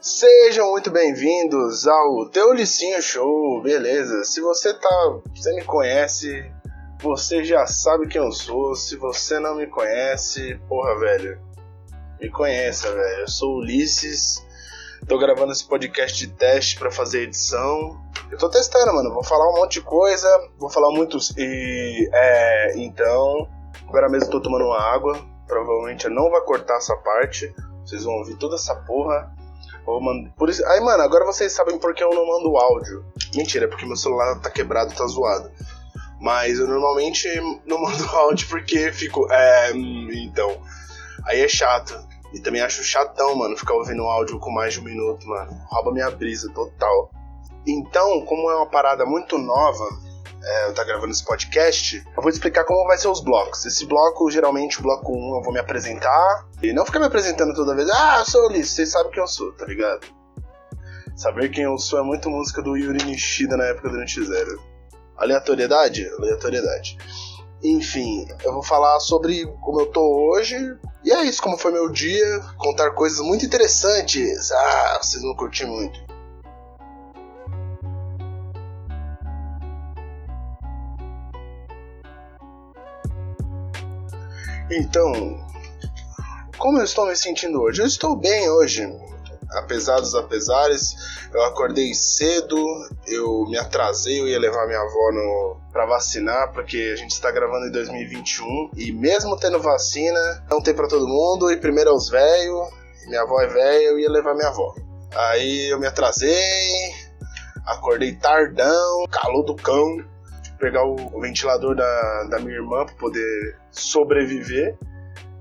Sejam muito bem-vindos ao Teulicinho Show, beleza? Se você tá, você me conhece, você já sabe quem eu sou. Se você não me conhece, porra, velho, me conheça, velho. Eu sou Ulisses. Tô gravando esse podcast de teste para fazer edição. Eu tô testando, mano. Vou falar um monte de coisa, vou falar muitos e é, então, agora mesmo tô tomando uma água. Provavelmente eu não vai cortar essa parte. Vocês vão ouvir toda essa porra. Vou mando... Por isso... Aí, mano, agora vocês sabem porque eu não mando áudio. Mentira, é porque meu celular tá quebrado, tá zoado. Mas eu normalmente não mando áudio porque fico. É. Hum, então. Aí é chato. E também acho chatão, mano, ficar ouvindo áudio com mais de um minuto, mano. Rouba minha brisa total. Então, como é uma parada muito nova, é, eu tá gravando esse podcast, eu vou explicar como vai ser os blocos. Esse bloco, geralmente, o bloco 1 eu vou me apresentar. E não ficar me apresentando toda vez, ah, eu sou o Ulisses, vocês sabem quem eu sou, tá ligado? Saber quem eu sou é muito música do Yuri Nishida na época do NX0. Aleatoriedade? Aleatoriedade. Enfim, eu vou falar sobre como eu tô hoje. E é isso, como foi meu dia. Contar coisas muito interessantes. Ah, vocês vão curtir muito. Então, como eu estou me sentindo hoje? Eu estou bem hoje, apesar dos apesares. Eu acordei cedo, eu me atrasei, eu ia levar minha avó no, pra vacinar, porque a gente está gravando em 2021 e mesmo tendo vacina, não tem para todo mundo, e primeiro é os velhos, minha avó é velha, eu ia levar minha avó. Aí eu me atrasei, acordei tardão, calor do cão, pegar o, ventilador da, da minha irmã para poder sobreviver.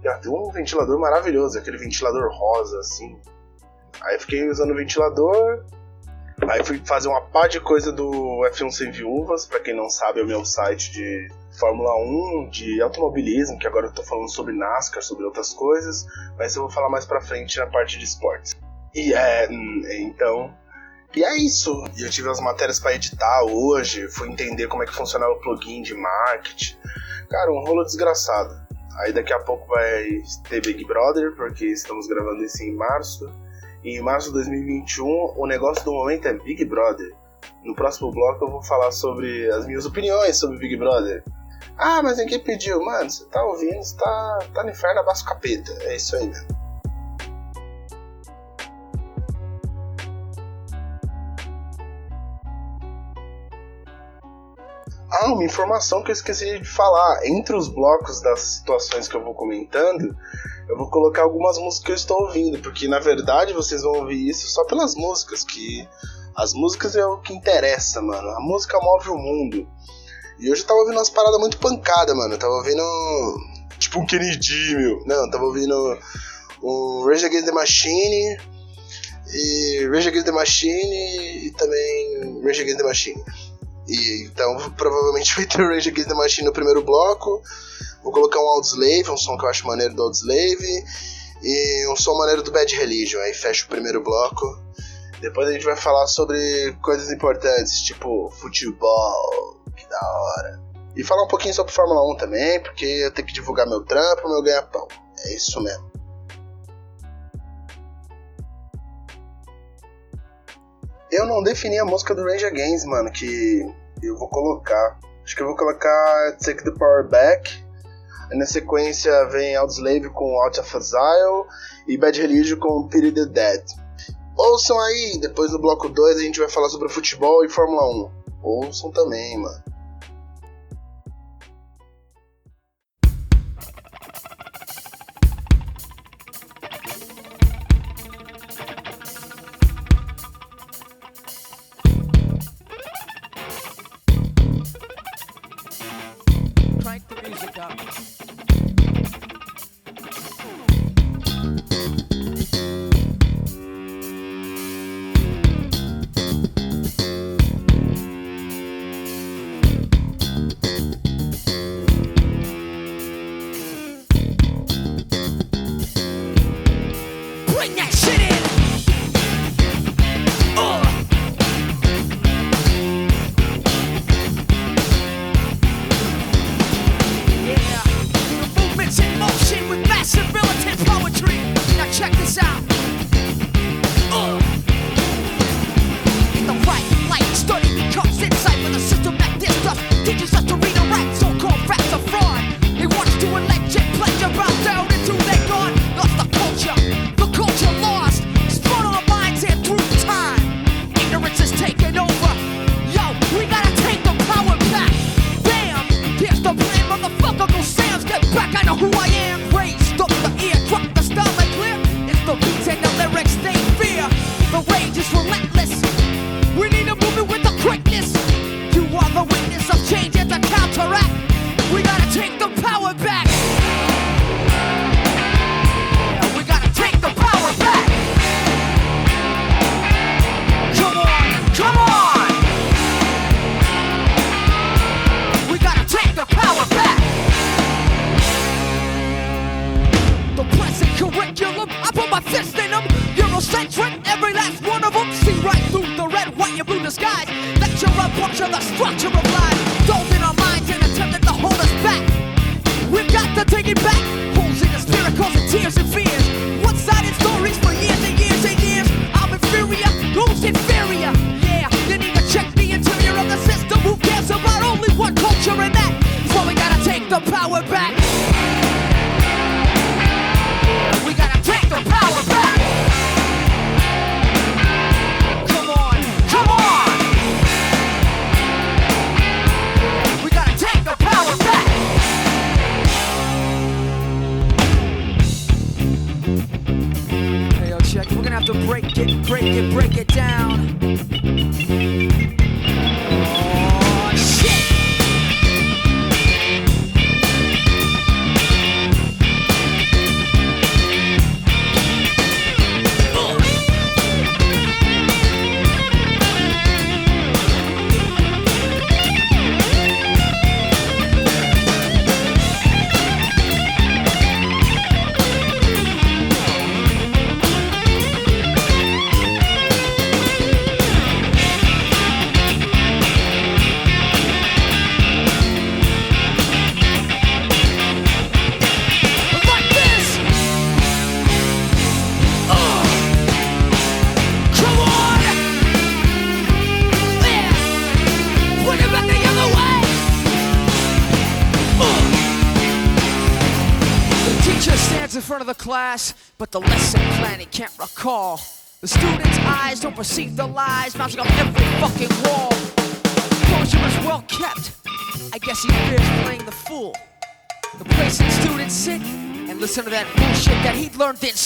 E ela tem um ventilador maravilhoso, aquele ventilador rosa, assim. Aí fiquei usando o ventilador. Aí fui fazer uma pá de coisa do F1 Sem Viúvas, para quem não sabe, é o meu site de Fórmula 1, de automobilismo, que agora eu tô falando sobre NASCAR, sobre outras coisas, mas eu vou falar mais pra frente na parte de esportes. E é, hum, então, e é isso. E eu tive as matérias para editar hoje, fui entender como é que funcionava o plugin de marketing. Cara, um rolo desgraçado. Aí daqui a pouco vai ter Big Brother, porque estamos gravando isso em março. E em março de 2021, o negócio do momento é Big Brother. No próximo bloco eu vou falar sobre as minhas opiniões sobre Big Brother. Ah, mas ninguém pediu. Mano, você tá ouvindo, você tá, tá no inferno abaixo capeta. É isso aí mesmo. Ah, uma informação que eu esqueci de falar. Entre os blocos das situações que eu vou comentando, eu vou colocar algumas músicas que eu estou ouvindo, porque na verdade vocês vão ouvir isso só pelas músicas, que as músicas é o que interessa, mano. A música move o mundo. E hoje eu tava ouvindo umas paradas muito pancada, mano. Eu tava ouvindo. Tipo um Kennedy, meu. Não, eu tava ouvindo o Rage Against the Machine. E Rage Against the Machine e também Rage Against the Machine. E, então provavelmente vai ter Rage Against the Machine no primeiro bloco. Vou colocar um Audioslave, um som que eu acho maneiro do Audioslave. E um som maneiro do Bad Religion. Aí fecha o primeiro bloco. Depois a gente vai falar sobre coisas importantes, tipo futebol, que da hora. E falar um pouquinho sobre Fórmula 1 também, porque eu tenho que divulgar meu trampo, meu ganha-pão. É isso mesmo. Eu não defini a música do Rage Against, mano, que eu vou colocar. Acho que eu vou colocar Take the Power Back. Na sequência vem Outslave com Out of Exile e Bad Religion com Pity the Dead. Ouçam aí, depois do bloco 2 a gente vai falar sobre futebol e Fórmula 1. Ouçam também, mano. learned that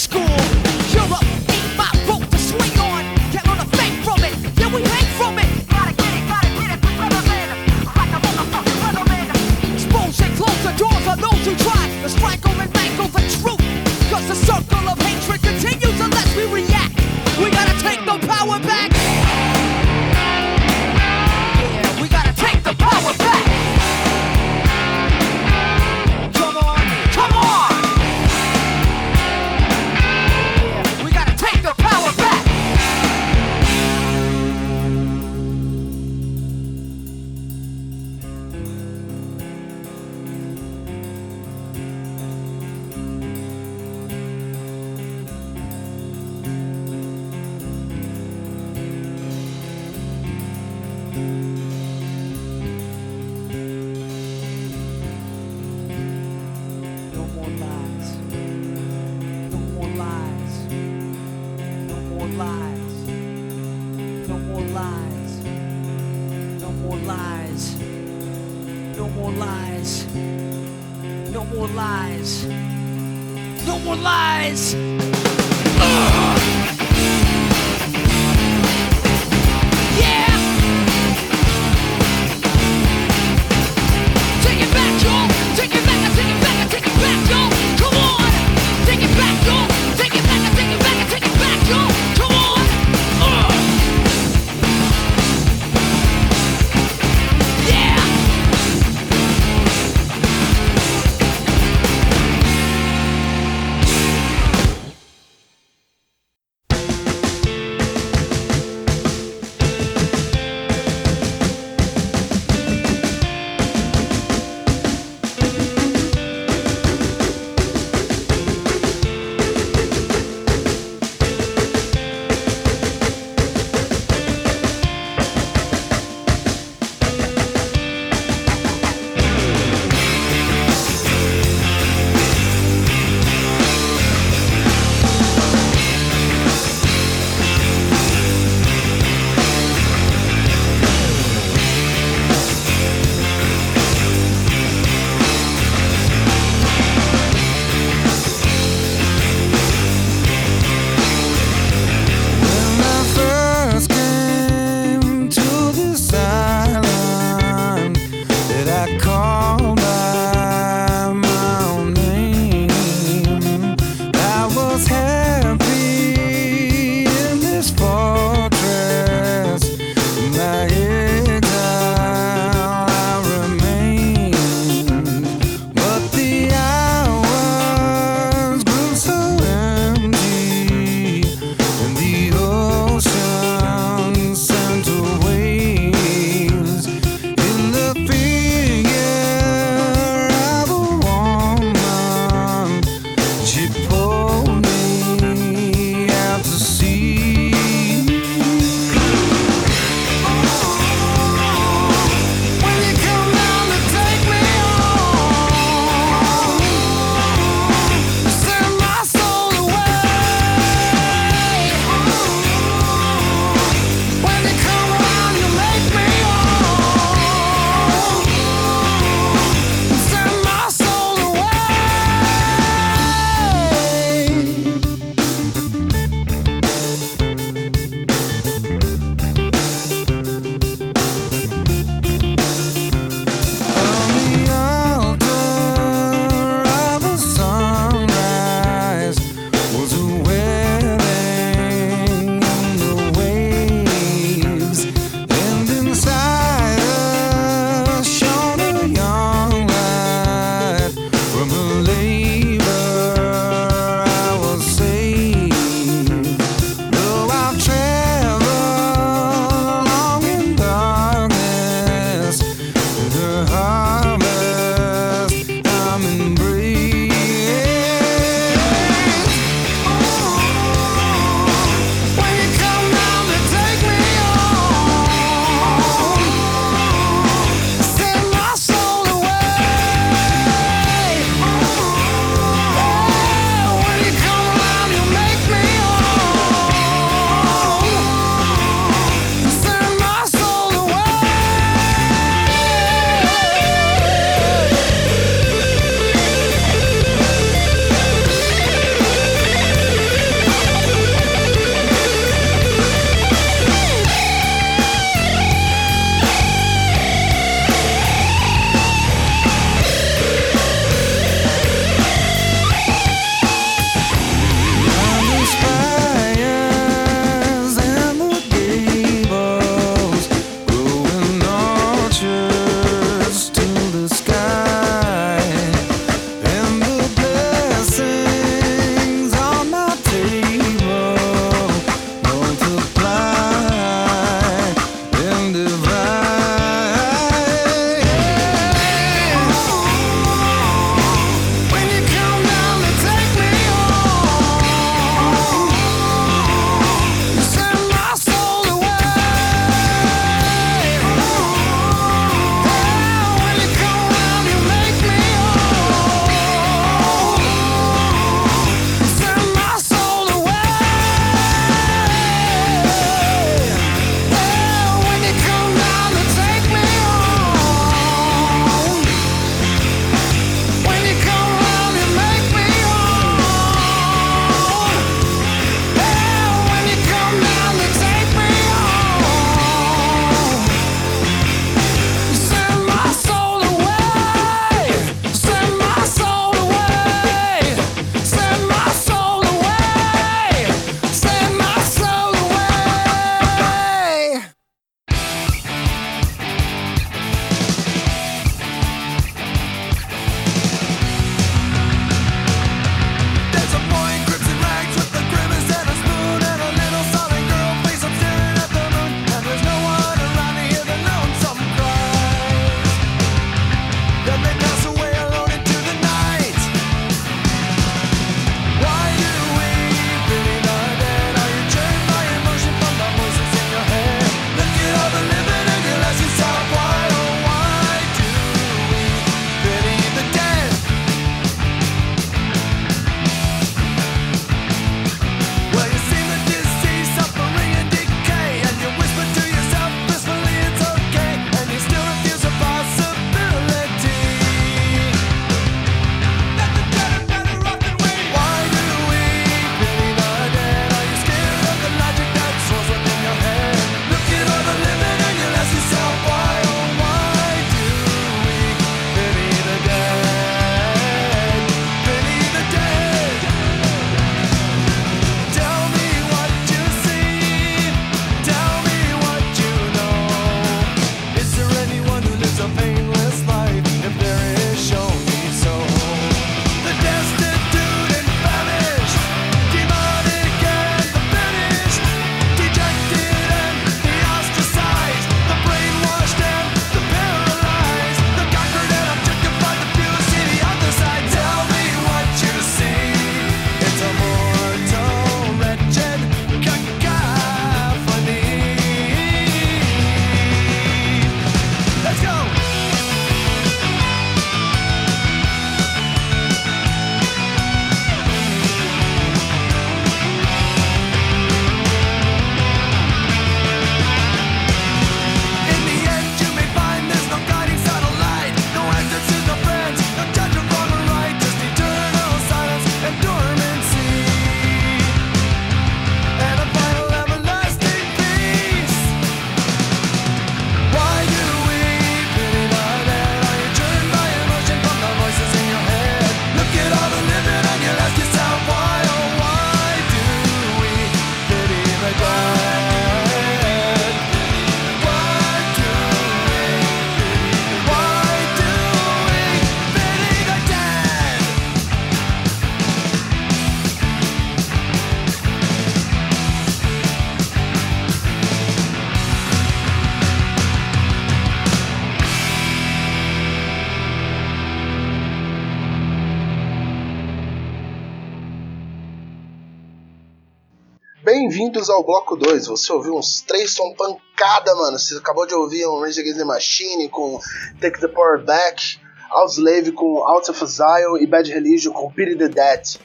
bloco 2. Você ouviu uns três som pancada, mano. Você acabou de ouvir um Rage Against the Machine com Take the Power Back, Outslave com Out of Exile e Bad Religion com Pity the Dead.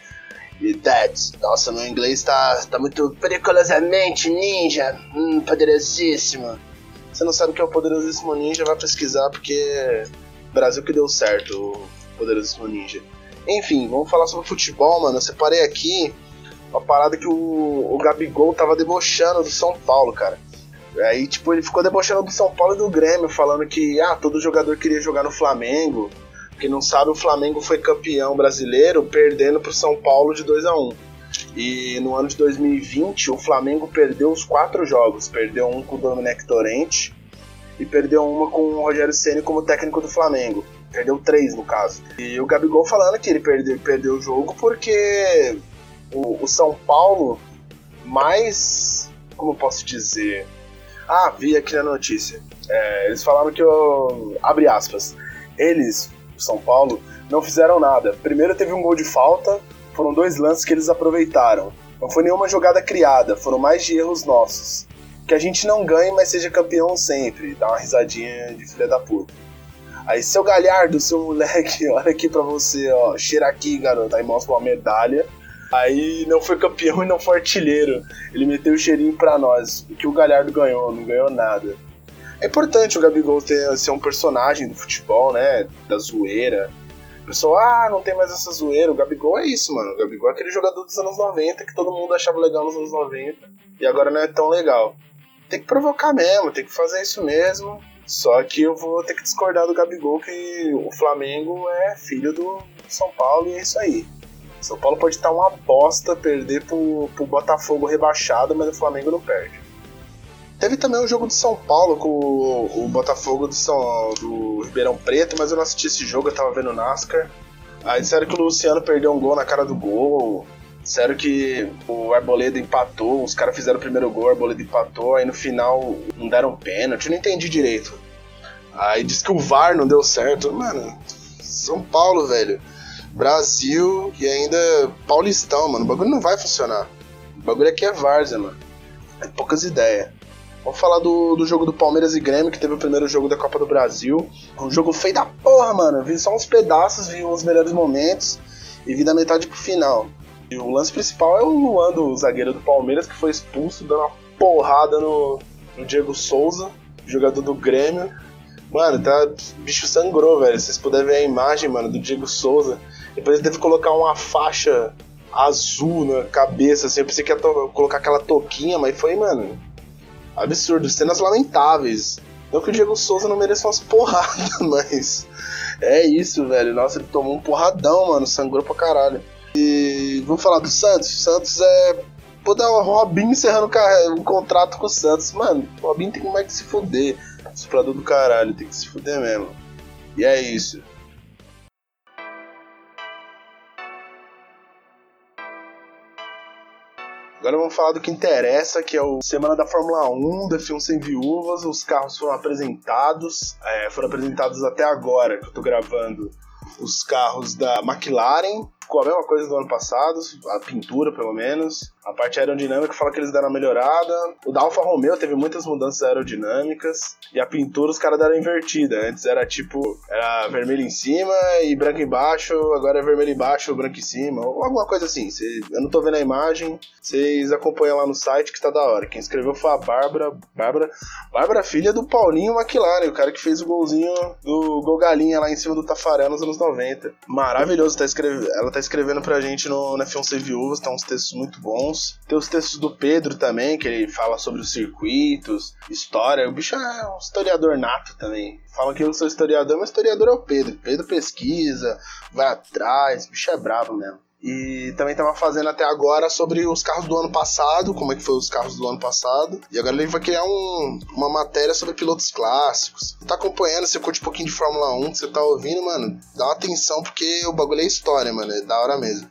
E Dead. Nossa, meu inglês tá, tá muito periculosamente ninja. Hum, poderosíssimo. Você não sabe o que é o poderosíssimo ninja, vai pesquisar porque Brasil que deu certo o poderosíssimo ninja. Enfim, vamos falar sobre futebol, mano. Eu separei aqui uma parada que o, o Gabigol tava debochando do São Paulo, cara. Aí, tipo, ele ficou debochando do São Paulo e do Grêmio, falando que, ah, todo jogador queria jogar no Flamengo. Quem não sabe, o Flamengo foi campeão brasileiro perdendo pro São Paulo de 2 a 1 E no ano de 2020, o Flamengo perdeu os quatro jogos. Perdeu um com o Domenech Torrente e perdeu uma com o Rogério Ceni como técnico do Flamengo. Perdeu três, no caso. E o Gabigol falando que ele perdeu, perdeu o jogo porque o, o São Paulo mais. Como posso dizer? Ah, vi aqui na notícia. É, eles falaram que eu. Abre aspas. Eles, o São Paulo, não fizeram nada. Primeiro teve um gol de falta, foram dois lances que eles aproveitaram. Não foi nenhuma jogada criada, foram mais de erros nossos. Que a gente não ganhe, mas seja campeão sempre. Dá uma risadinha de filha da puta. Aí, seu Galhardo, seu moleque, olha aqui pra você, ó. Cheira aqui, garoto. Aí mostra uma medalha. Aí não foi campeão e não foi artilheiro. Ele meteu o cheirinho pra nós. O que o Galhardo ganhou, não ganhou nada. É importante o Gabigol ter, ser um personagem do futebol, né? Da zoeira. O pessoal, ah, não tem mais essa zoeira. O Gabigol é isso, mano. O Gabigol é aquele jogador dos anos 90 que todo mundo achava legal nos anos 90 e agora não é tão legal. Tem que provocar mesmo, tem que fazer isso mesmo. Só que eu vou ter que discordar do Gabigol que o Flamengo é filho do São Paulo e é isso aí. São Paulo pode estar uma bosta, perder pro, pro Botafogo rebaixado, mas o Flamengo não perde. Teve também o jogo de São Paulo com o, o Botafogo do, São, do Ribeirão Preto, mas eu não assisti esse jogo, eu tava vendo NASCAR. Aí disseram que o Luciano perdeu um gol na cara do gol. Disseram que o Arboleda empatou, os caras fizeram o primeiro gol, o Arboleda empatou, aí no final não deram pênalti, eu não entendi direito. Aí diz que o VAR não deu certo. Mano, São Paulo, velho. Brasil e ainda Paulistão, mano. O bagulho não vai funcionar. O bagulho aqui é várzea, mano. É poucas ideias. Vamos falar do, do jogo do Palmeiras e Grêmio, que teve o primeiro jogo da Copa do Brasil. Um jogo feio da porra, mano. Vi só uns pedaços, vi os melhores momentos e vi da metade pro final. E o lance principal é o Luan, do zagueiro do Palmeiras, que foi expulso, dando uma porrada no, no Diego Souza, jogador do Grêmio. Mano, tá. Bicho sangrou, velho. Se vocês puderem ver a imagem, mano, do Diego Souza. Depois ele teve que colocar uma faixa azul na cabeça, assim. Eu pensei que ia colocar aquela toquinha, mas foi, mano. Absurdo. Cenas lamentáveis. Não que o Diego Souza não mereça umas porradas, mas. É isso, velho. Nossa, ele tomou um porradão, mano. Sangrou pra caralho. E vamos falar do Santos. Santos é. Pô, dar o Robinho encerrando um contrato com o Santos. Mano, o Robinho tem mais que se fuder. Suprador do caralho, tem que se fuder mesmo. E é isso. Agora vamos falar do que interessa, que é o Semana da Fórmula 1, da F1 Sem Viúvas. Os carros foram apresentados, é, foram apresentados até agora, que eu tô gravando, os carros da McLaren, ficou a mesma coisa do ano passado, a pintura pelo menos. A parte aerodinâmica fala que eles deram uma melhorada. O da Alfa Romeo teve muitas mudanças aerodinâmicas. E a pintura os caras deram invertida. Antes era tipo, era vermelho em cima e branco embaixo, agora é vermelho embaixo, branco em cima. Ou alguma coisa assim. Cê, eu não tô vendo a imagem, vocês acompanham lá no site que tá da hora. Quem escreveu foi a Bárbara. Bárbara, Bárbara filha do Paulinho McLaren, o cara que fez o golzinho do Gol Galinha lá em cima do Tafarel nos anos 90. Maravilhoso, tá escrevendo, ela tá escrevendo pra gente no, no F1 C Viúvas, tá uns textos muito bons. Tem os textos do Pedro também, que ele fala sobre os circuitos, história. O bicho é um historiador nato também. Falam que eu sou historiador, mas historiador é o Pedro. Pedro pesquisa, vai atrás, o bicho é brabo mesmo. E também estava fazendo até agora sobre os carros do ano passado, como é que foi os carros do ano passado. E agora ele vai criar um, uma matéria sobre pilotos clássicos. Tá acompanhando, você curte um pouquinho de Fórmula 1, que você tá ouvindo, mano, dá uma atenção porque o bagulho é história, mano, é da hora mesmo.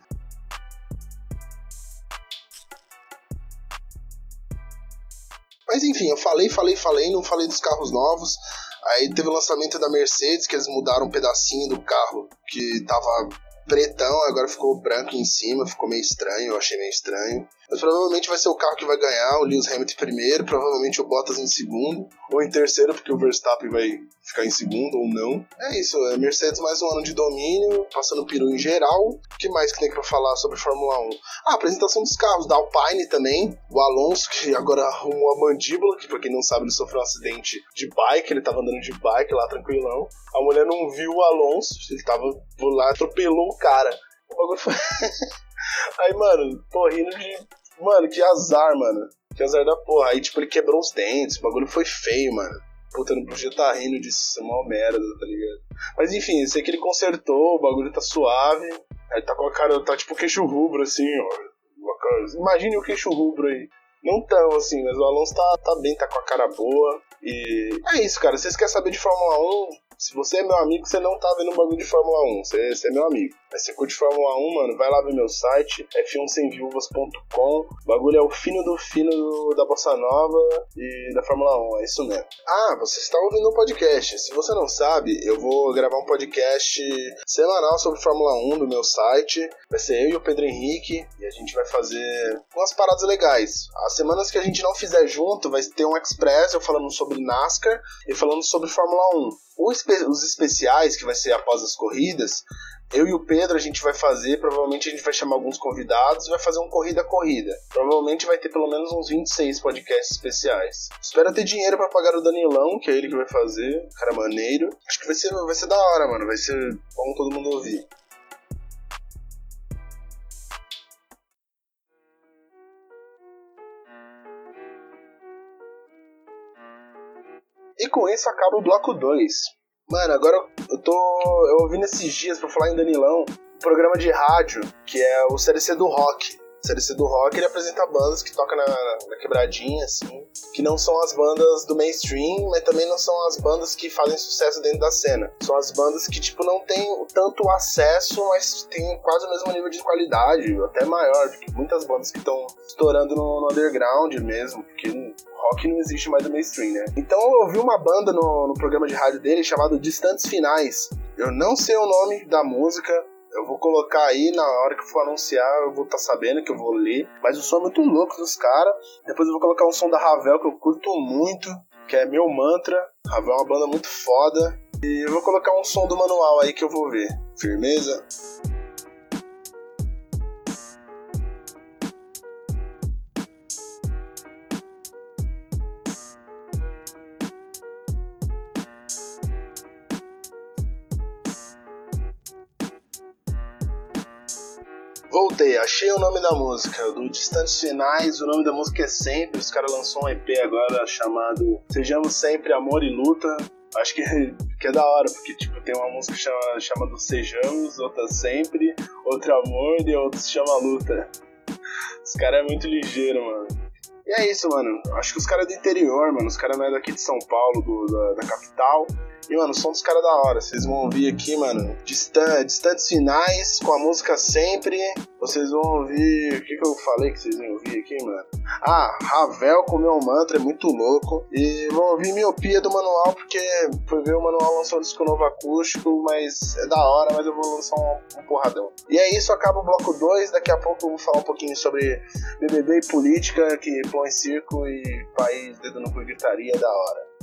Mas enfim, eu falei, falei, falei, não falei dos carros novos. Aí teve o lançamento da Mercedes, que eles mudaram um pedacinho do carro que tava pretão, agora ficou branco em cima, ficou meio estranho, eu achei meio estranho. Mas provavelmente vai ser o carro que vai ganhar, o Lewis Hamilton em primeiro, provavelmente o Bottas em segundo, ou em terceiro, porque o Verstappen vai ficar em segundo ou não. É isso, é Mercedes mais um ano de domínio, passando peru em geral. O que mais que tem pra falar sobre Fórmula 1? Ah, a apresentação dos carros, da Alpine também, o Alonso, que agora arrumou a mandíbula, que pra quem não sabe, ele sofreu um acidente de bike, ele tava andando de bike lá tranquilão. A mulher não viu o Alonso, ele tava lá, atropelou o cara. O bagulho foi. Aí, mano, tô rindo de. Mano, que azar, mano. Que azar da porra. Aí, tipo, ele quebrou os dentes. O bagulho foi feio, mano. Puta, não podia tá rindo disso. Isso uma merda, tá ligado? Mas enfim, sei que ele consertou, o bagulho tá suave. Aí tá com a cara, tá tipo queixo rubro, assim, ó. Imagine o queixo rubro aí. Não tão assim, mas o Alonso tá, tá bem, tá com a cara boa. E é isso, cara. Vocês querem saber de Fórmula 1? Se você é meu amigo, você não tá vendo um bagulho de Fórmula 1. Você, você é meu amigo. Mas você curte Fórmula 1, mano, vai lá ver meu site, f1semviúvas.com. O bagulho é o fino do fino da Bossa Nova e da Fórmula 1. É isso mesmo. Ah, você está ouvindo um podcast. Se você não sabe, eu vou gravar um podcast semanal sobre Fórmula 1 do meu site. Vai ser eu e o Pedro Henrique. E a gente vai fazer umas paradas legais. As semanas que a gente não fizer junto, vai ter um Express eu falando sobre NASCAR e falando sobre Fórmula 1 os especiais, que vai ser após as corridas, eu e o Pedro a gente vai fazer, provavelmente a gente vai chamar alguns convidados e vai fazer um corrida a corrida. Provavelmente vai ter pelo menos uns 26 podcasts especiais. Espero ter dinheiro para pagar o Danilão, que é ele que vai fazer, cara maneiro. Acho que vai ser, vai ser da hora, mano, vai ser bom todo mundo ouvir. E com isso acaba o bloco 2. Mano, agora eu tô. Eu ouvi nesses dias, pra falar em Danilão, um programa de rádio que é o CDC do Rock. O CDC do Rock ele apresenta bandas que tocam na, na quebradinha, assim, que não são as bandas do mainstream, mas também não são as bandas que fazem sucesso dentro da cena. São as bandas que, tipo, não tem tanto acesso, mas tem quase o mesmo nível de qualidade, até maior, porque muitas bandas que estão estourando no, no underground mesmo, porque rock não existe mais no mainstream, né? Então eu ouvi uma banda no, no programa de rádio dele chamado Distantes Finais. Eu não sei o nome da música, eu vou colocar aí na hora que for anunciar, eu vou estar tá sabendo que eu vou ler. Mas o som é muito louco dos caras. Depois eu vou colocar um som da Ravel que eu curto muito, que é meu mantra. Ravel é uma banda muito foda. E eu vou colocar um som do manual aí que eu vou ver. Firmeza? Achei o nome da música, do Distantes Finais, o nome da música é Sempre, os caras lançou um EP agora chamado Sejamos Sempre Amor e Luta, acho que, que é da hora, porque tipo, tem uma música chama, chamada Sejamos, outra Sempre, outra Amor e outra se chama Luta. Os caras é muito ligeiro, mano. E é isso, mano. Acho que os caras é do interior, mano. Os caras não é daqui de São Paulo, do, da, da capital. E, mano, o som dos caras da hora. Vocês vão ouvir aqui, mano, distan distantes finais, com a música sempre. Vocês vão ouvir. O que, que eu falei que vocês iam ouvir aqui, mano? Ah, Ravel com meu mantra é muito louco. E vão ouvir Miopia do manual, porque foi ver o manual lançou um disco novo acústico, mas é da hora, mas eu vou lançar um, um porradão. E é isso, acaba o bloco 2. Daqui a pouco eu vou falar um pouquinho sobre BBB e política, que põe circo e país dedo no cu gritaria é da hora.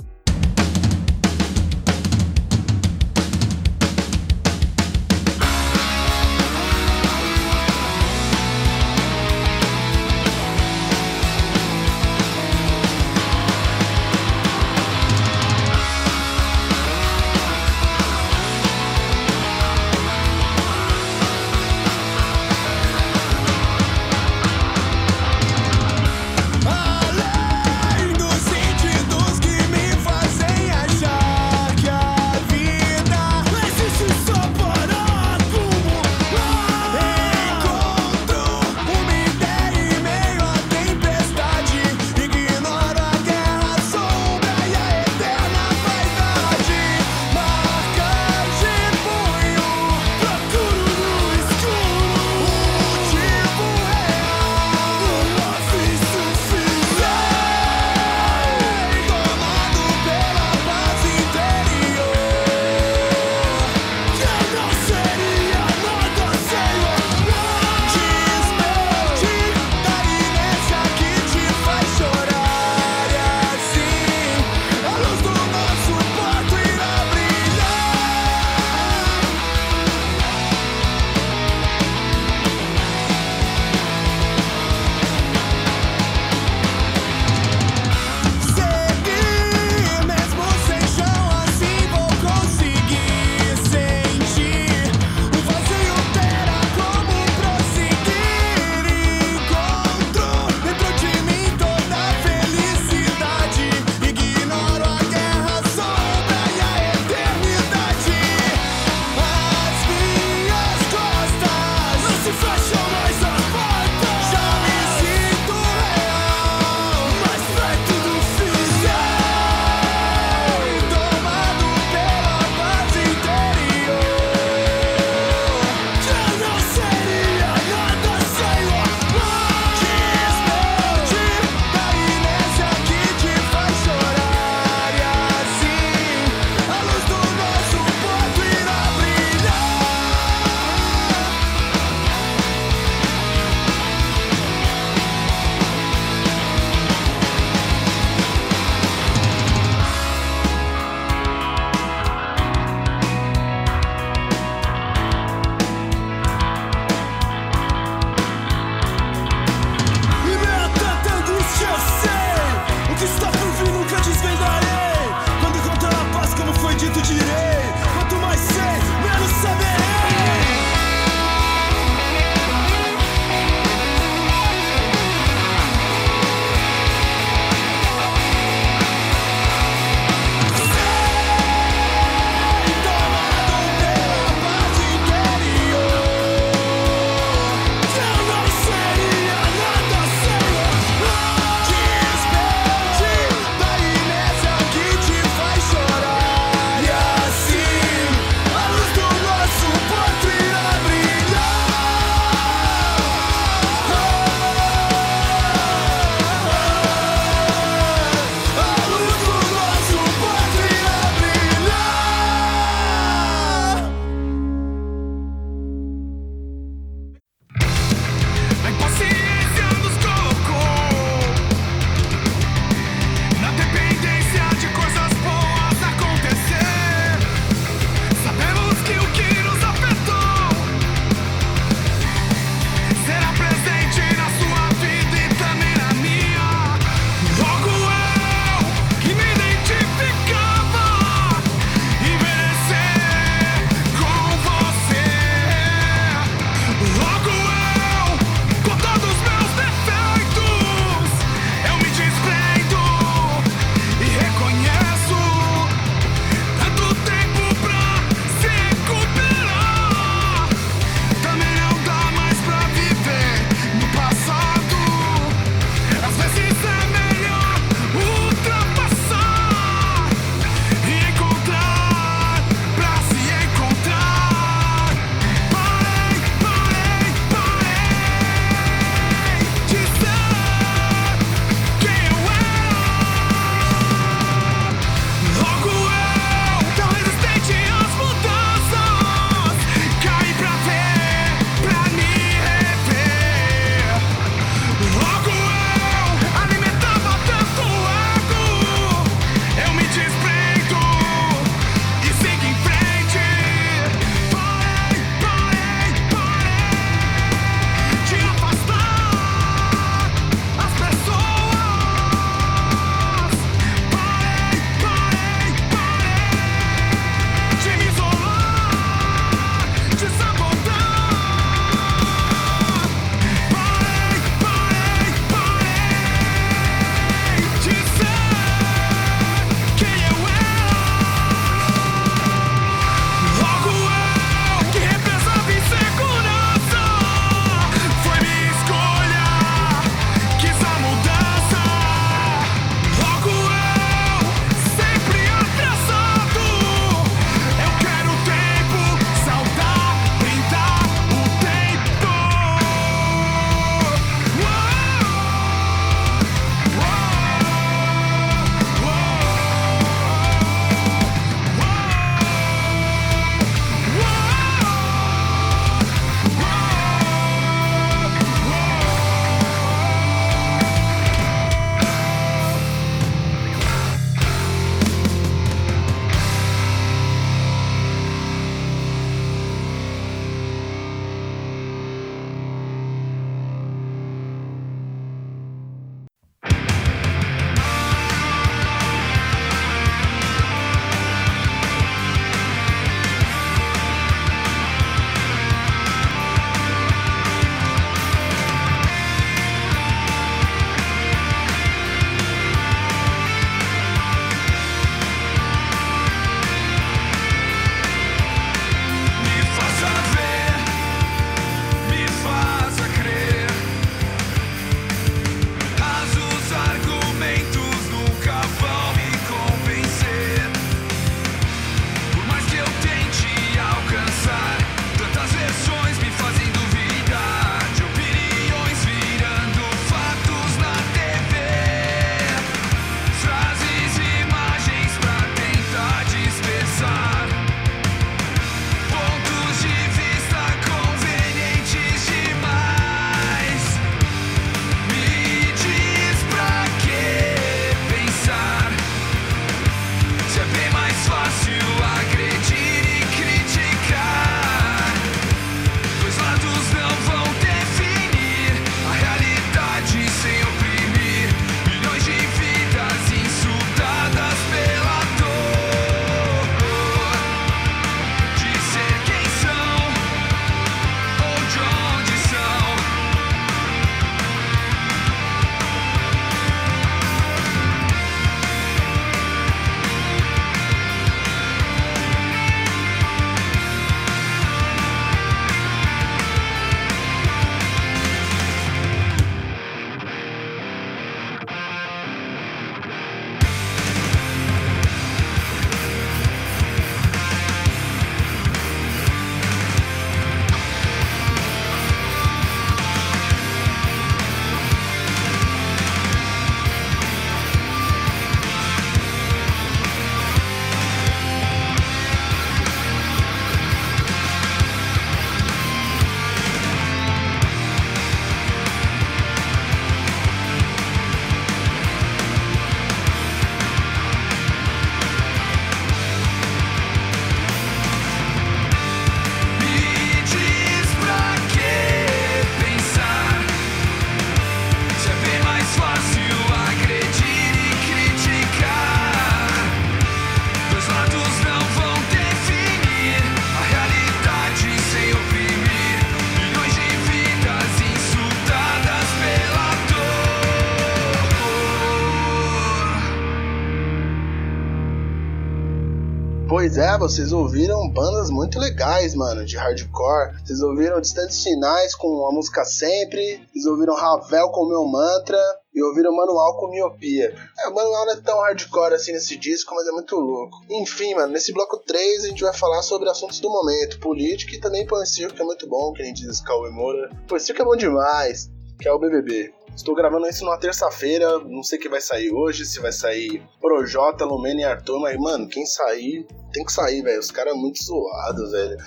Vocês ouviram bandas muito legais, mano, de hardcore. Vocês ouviram Distantes Finais com a música Sempre. Vocês ouviram Ravel com Meu Mantra. E ouviram Manual com Miopia. É, o Manual não é tão hardcore assim nesse disco, mas é muito louco. Enfim, mano, nesse bloco 3 a gente vai falar sobre assuntos do momento, política e também Circo, que é muito bom, que gente diz Cauê Moura. Pão Circo é bom demais, que é o BBB. Estou gravando isso numa terça-feira, não sei o que vai sair hoje, se vai sair Projota, Lumena e Arthur, mas, mano, quem sair, tem que sair, velho. Os caras é muito zoados, velho.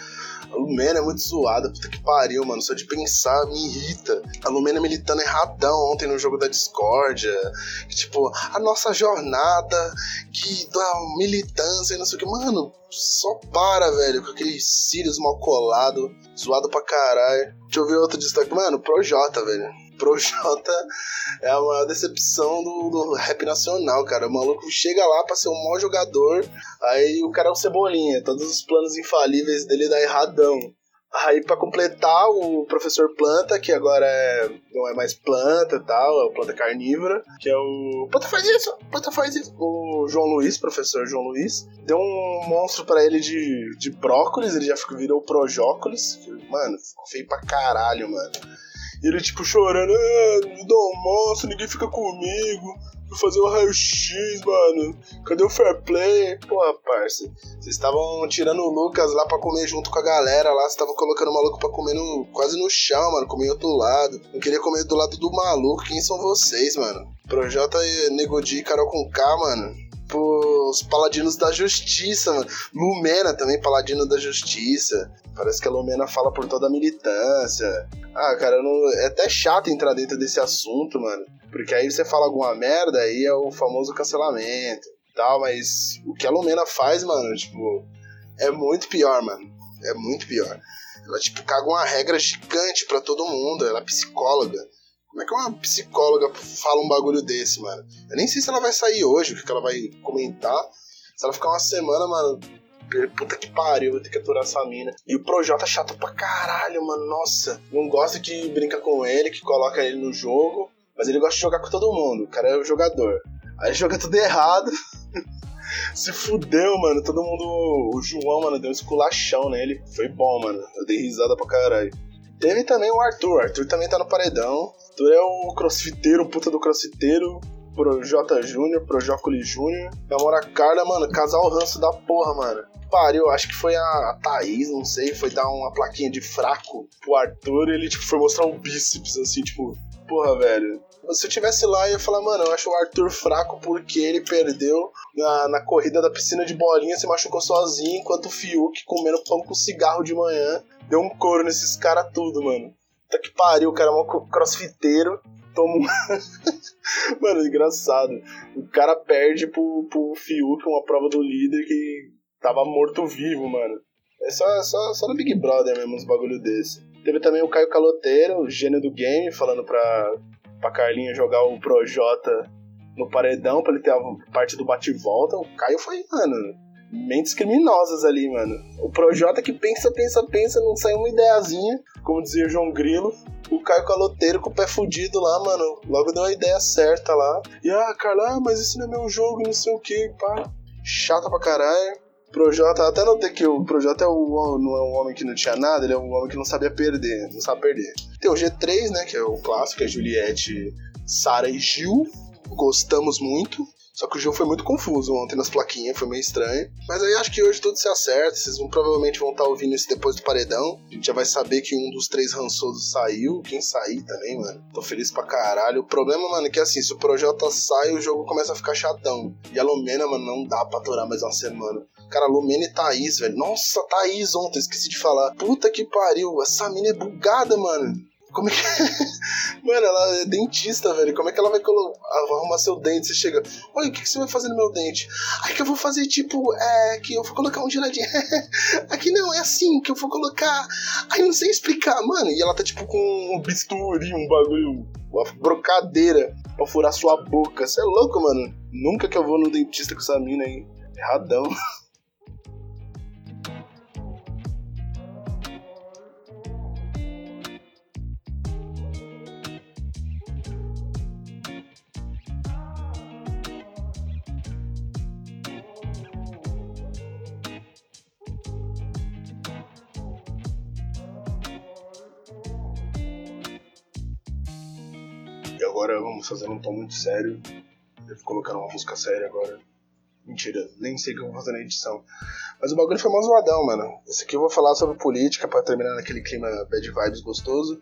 A Lumena é muito zoada, puta que pariu, mano. Só de pensar me irrita. A Lumena militando erradão ontem no jogo da discórdia. Que, tipo, a nossa jornada que da militância e não sei o que. Mano, só para, velho, com aqueles cílios mal colado, zoado pra caralho. Deixa eu ver outro destaque. Mano, Projota, velho. Projota é a maior decepção do, do, rap nacional, cara. O maluco chega lá pra ser um mau jogador, aí o cara é um cebolinha. Todos os planos infalíveis dele dá erradão. Aí, pra completar, o professor Planta, que agora é, não é mais planta tal, é o planta carnívora, que é o. Planta faz isso! Planta faz isso! O João Luiz, professor João Luiz, deu um monstro para ele de, de brócolis, ele já virou projócolis. Mano, ficou feio pra caralho, mano. E ele, tipo, chorando, ah, me dá um monstro, ninguém fica comigo. Vou fazer o um raio-x, mano. Cadê o fair play? Porra, parça. Vocês estavam tirando o Lucas lá pra comer junto com a galera lá. Vocês estavam colocando o maluco pra comer no, quase no chão, mano. Comer outro lado. Não queria comer do lado do maluco. Quem são vocês, mano? Projota Negodi e Carol com K, mano os paladinos da justiça, mano. Lumena também, paladino da justiça. Parece que a Lumena fala por toda a militância. Ah, cara, não... é até chato entrar dentro desse assunto, mano. Porque aí você fala alguma merda, aí é o famoso cancelamento tal, mas o que a Lumena faz, mano, tipo, é muito pior, mano. É muito pior. Ela, tipo, caga uma regra gigante para todo mundo. Ela é psicóloga. Como é que uma psicóloga fala um bagulho desse, mano? Eu nem sei se ela vai sair hoje, o que ela vai comentar. Se ela ficar uma semana, mano, puta que pariu, vou ter que aturar essa mina. E o Projota é chato pra caralho, mano. Nossa, não gosta que brinca com ele, que coloca ele no jogo, mas ele gosta de jogar com todo mundo. O cara é o jogador. Aí joga tudo errado. Se fudeu, mano. Todo mundo. O João, mano, deu um esculachão nele. Foi bom, mano. Eu dei risada pra caralho. Teve também o Arthur. O Arthur também tá no paredão. Arthur é o crossfiteiro, puta do crossfiteiro. Pro J Júnior, pro Jócolis Júnior. Namora Carla, mano, casal ranço da porra, mano. Pariu, acho que foi a Thaís, não sei, foi dar uma plaquinha de fraco pro Arthur e ele, tipo, foi mostrar um bíceps, assim, tipo, porra, velho. Se eu tivesse lá, eu ia falar, mano, eu acho o Arthur fraco porque ele perdeu na, na corrida da piscina de bolinha, se machucou sozinho, enquanto o Fiuk comendo pão com cigarro de manhã deu um couro nesses caras tudo, mano. Tá que pariu, o cara é um crossfiteiro. Toma um... Mano, engraçado. O cara perde pro, pro Fiuk uma prova do líder que tava morto-vivo, mano. É só, só, só no Big Brother mesmo, uns bagulho desse. Teve também o Caio Caloteiro, o gênio do game, falando pra, pra Carlinha jogar o Projota no paredão pra ele ter a parte do bate-volta. O Caio foi, mano, mentes criminosas ali, mano. O Projota que pensa, pensa, pensa, não sai uma ideiazinha, como dizia o João Grilo. O Caio Caloteiro com o pé fudido lá, mano. Logo deu a ideia certa lá. E ah, Carla, ah, mas esse não é meu jogo, não sei o que, pá. Chata pra caralho. Projota, até notei que o Projota é o, não é um homem que não tinha nada, ele é um homem que não sabia perder, não sabe perder. Tem o G3, né, que é o clássico, é Juliette, Sara e Gil. Gostamos muito. Só que o jogo foi muito confuso ontem nas plaquinhas, foi meio estranho. Mas aí acho que hoje tudo se acerta. Vocês vão, provavelmente vão estar tá ouvindo isso depois do paredão. A gente já vai saber que um dos três rançosos saiu. Quem sair também, mano. Tô feliz pra caralho. O problema, mano, é que assim, se o Projota sai, o jogo começa a ficar chatão. E a Lumena, mano, não dá pra aturar mais uma semana. Cara, Lumena e Thaís, velho. Nossa, Thaís ontem, esqueci de falar. Puta que pariu. Essa mina é bugada, mano. Como é que. Mano, ela é dentista, velho. Como é que ela vai arrumar seu dente? Você chega, oi, o que, você vai fazer no meu dente? Aí que eu vou fazer, tipo, é. Que eu vou colocar um giradinho. Aqui não, é assim, que eu vou colocar. Aí não sei explicar, mano. E ela tá, tipo, com um bisturi, um bagulho. Uma brocadeira pra furar sua boca. Você é louco, mano. Nunca que eu vou no dentista com essa mina aí. Erradão. E agora vamos fazer um tom muito sério. Devo colocar uma música séria agora. Mentira, nem sei o que eu vou fazer na edição. Mas o bagulho foi mó zoadão, mano. Esse aqui eu vou falar sobre política pra terminar naquele clima bad vibes gostoso.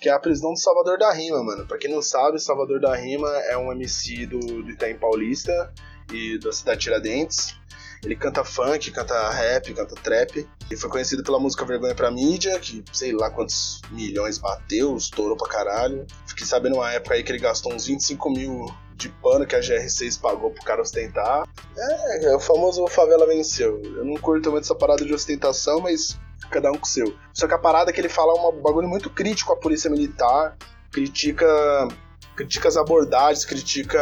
Que é a prisão do Salvador da Rima, mano. Pra quem não sabe, Salvador da Rima é um MC do, do Itaim Paulista e da cidade Tiradentes. Ele canta funk, canta rap, canta trap. Ele foi conhecido pela música Vergonha pra Mídia, que sei lá quantos milhões bateu, estourou pra caralho. Fiquei sabendo uma época aí que ele gastou uns 25 mil de pano que a GR6 pagou pro cara ostentar. É, é o famoso favela venceu. Eu não curto muito essa parada de ostentação, mas cada um com o seu. Só que a parada é que ele fala um bagulho muito crítico à polícia militar, critica critica as abordagens, critica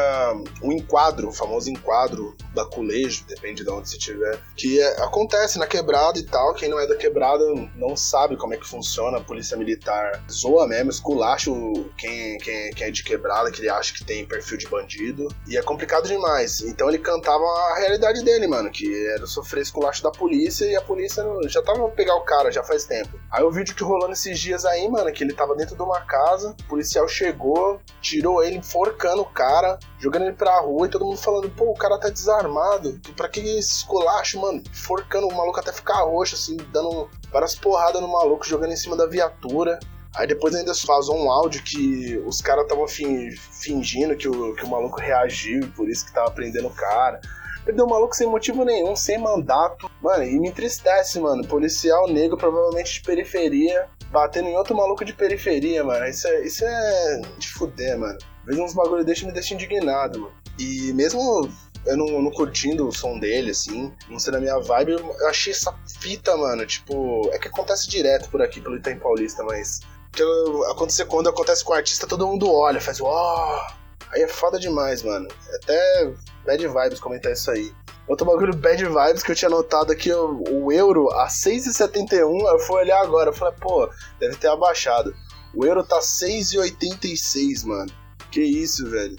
o enquadro, o famoso enquadro da culejo, depende de onde você estiver, que é, acontece na quebrada e tal. Quem não é da quebrada não sabe como é que funciona a polícia militar. Zoa mesmo, esculacha quem, quem, quem é de quebrada, que ele acha que tem perfil de bandido. E é complicado demais. Então ele cantava a realidade dele, mano, que era sofrer esculacho da polícia e a polícia já tava pra pegar o cara já faz tempo. Aí o vídeo que rolou nesses dias aí, mano, que ele tava dentro de uma casa, o policial chegou, tirou tirou ele enforcando o cara, jogando ele pra rua e todo mundo falando, pô, o cara tá desarmado. Pra que esse esculacho, mano? Enforcando o maluco até ficar roxo, assim, dando várias porradas no maluco, jogando em cima da viatura. Aí depois ainda vazou um áudio que os caras estavam fingindo que o, que o maluco reagiu e por isso que tava prendendo o cara. Perdeu o maluco sem motivo nenhum, sem mandato. Mano, e me entristece, mano. Policial negro, provavelmente de periferia, batendo em outro maluco de periferia, mano. Isso é, isso é de fuder, mano. Vejo uns bagulho me deixa indignado, mano. E mesmo eu não, não curtindo o som dele, assim, não sendo a minha vibe, eu achei essa fita, mano, tipo, é que acontece direto por aqui, pelo Itaim Paulista, mas. Que acontecer quando acontece com o artista, todo mundo olha, faz, ó. Oh! Aí é foda demais, mano. Até bad vibes comentar isso aí. Outro bagulho bad vibes que eu tinha notado aqui, o, o euro a 6,71, eu fui olhar agora, eu falei, pô, deve ter abaixado. O euro tá 6,86, mano. Que isso, velho.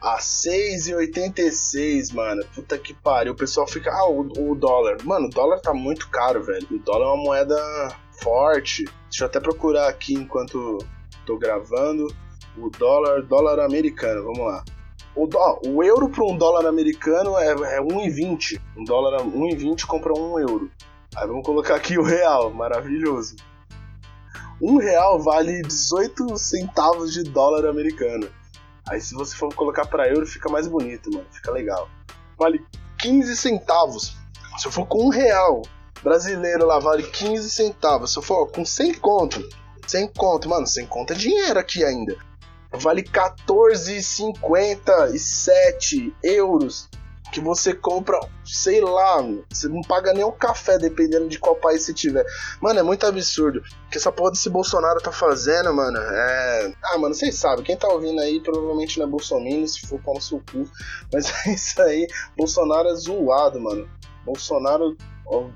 A 6,86, mano. Puta que pariu. O pessoal fica, ah, o, o dólar. Mano, o dólar tá muito caro, velho. O dólar é uma moeda forte. Deixa eu até procurar aqui enquanto tô gravando. O dólar, dólar americano, vamos lá. O, dó, o euro para um dólar americano é, é 1,20. Um dólar 1,20 compra um euro. Aí vamos colocar aqui o real, maravilhoso. Um real vale 18 centavos de dólar americano. Aí se você for colocar para euro fica mais bonito, mano. Fica legal. Vale 15 centavos. Se eu for com um real brasileiro lá vale 15 centavos. Se eu for com 100 conto, 100 conto, mano, 100 conto é dinheiro aqui ainda vale 14,57 euros. Que você compra, sei lá, você não paga nem o café, dependendo de qual país você tiver. Mano, é muito absurdo. O que essa porra desse Bolsonaro tá fazendo, mano, é. Ah, mano, vocês sabem, quem tá ouvindo aí provavelmente não é Bolsonaro, se for pau no seu cu. Mas é isso aí, Bolsonaro é zoado, mano. Bolsonaro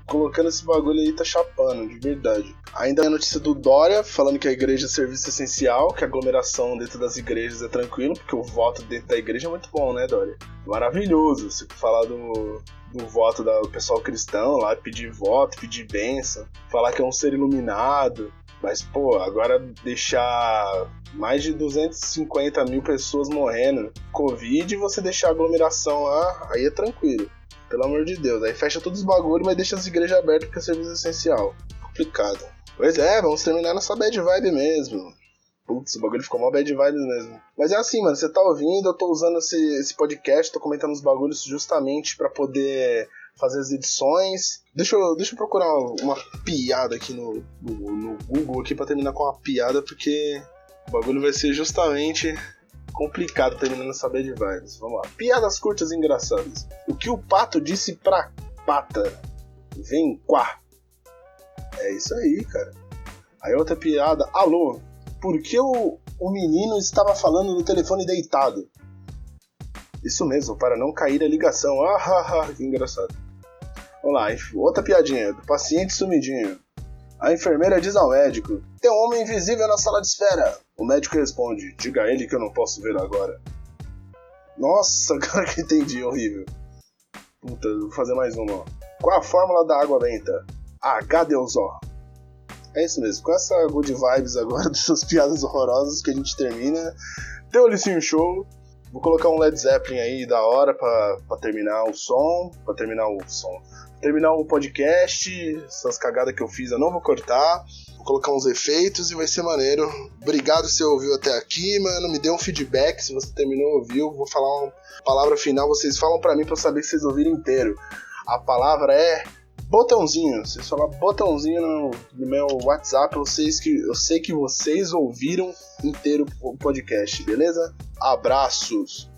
colocando esse bagulho aí tá chapando, de verdade. Ainda a notícia do Dória, falando que a igreja é serviço essencial, que a aglomeração dentro das igrejas é tranquilo, porque o voto dentro da igreja é muito bom, né, Dória? Maravilhoso. Se falar do, do voto do pessoal cristão lá, pedir voto, pedir benção, falar que é um ser iluminado. Mas, pô, agora deixar mais de 250 mil pessoas morrendo, Covid, e você deixar a aglomeração lá, aí é tranquilo. Pelo amor de Deus. Aí fecha todos os bagulhos, mas deixa as igrejas abertas porque é serviço essencial. Complicado. Pois é, vamos terminar nessa bad vibe mesmo. Putz, o bagulho ficou mó bad vibes mesmo. Mas é assim, mano, você tá ouvindo, eu tô usando esse, esse podcast, tô comentando os bagulhos justamente para poder fazer as edições. Deixa eu, deixa eu procurar uma, piada aqui no, no, no Google aqui para terminar com uma piada, porque o bagulho vai ser justamente complicado terminando essa bad vibes. Vamos lá. Piadas curtas e engraçadas. O que o pato disse pra pata? Vem quá. É isso aí, cara. Aí outra piada. Alô, por que o, o menino estava falando no telefone deitado? Isso mesmo, para não cair a ligação. Ah, ah, ah que engraçado. Vamos lá, outra piadinha. Paciente sumidinho. A enfermeira diz ao médico: Tem um homem invisível na sala de espera. O médico responde: Diga a ele que eu não posso ver agora. Nossa, agora que entendi, horrível. Puta, vou fazer mais uma. Qual a fórmula da água benta? H2O. É isso mesmo. Com essa good vibes agora dessas piadas horrorosas que a gente termina. Teolicinho Show. Vou colocar um Led Zeppelin aí da hora pra terminar o som. Pra terminar o som. Terminar o podcast. Essas cagadas que eu fiz eu não vou cortar. Vou colocar uns efeitos e vai ser maneiro. Obrigado se você ouviu até aqui, mano. Me dê um feedback se você terminou ouviu. Vou falar uma palavra final. Vocês falam pra mim pra eu saber que vocês ouviram inteiro. A palavra é botãozinho. Vocês falam botãozinho no, no meu WhatsApp. Vocês que, eu sei que vocês ouviram inteiro o podcast, beleza? Abraços.